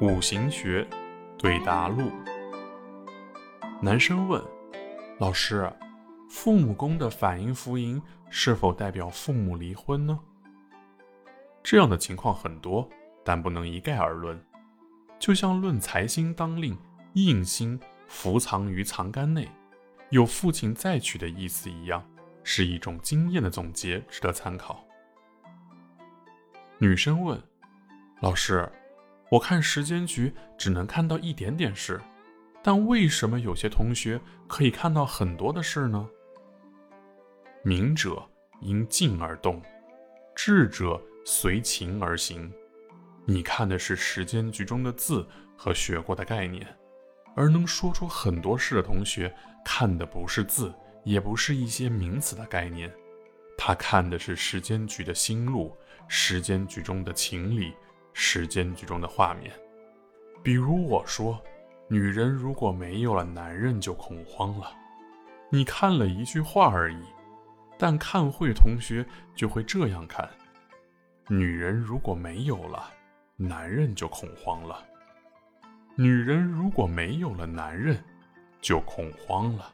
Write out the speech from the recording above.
五行学对答录。男生问：老师，父母宫的反应符音是否代表父母离婚呢？这样的情况很多，但不能一概而论。就像论财星当令，印星伏藏于藏干内，有父亲再娶的意思一样，是一种经验的总结，值得参考。女生问：“老师，我看时间局只能看到一点点事，但为什么有些同学可以看到很多的事呢？”明者因静而动，智者随情而行。你看的是时间局中的字和学过的概念，而能说出很多事的同学看的不是字，也不是一些名词的概念。他看的是时间局的心路，时间局中的情理，时间局中的画面。比如我说，女人如果没有了男人就恐慌了，你看了一句话而已，但看会同学就会这样看：女人如果没有了男人就恐慌了，女人如果没有了男人就恐慌了。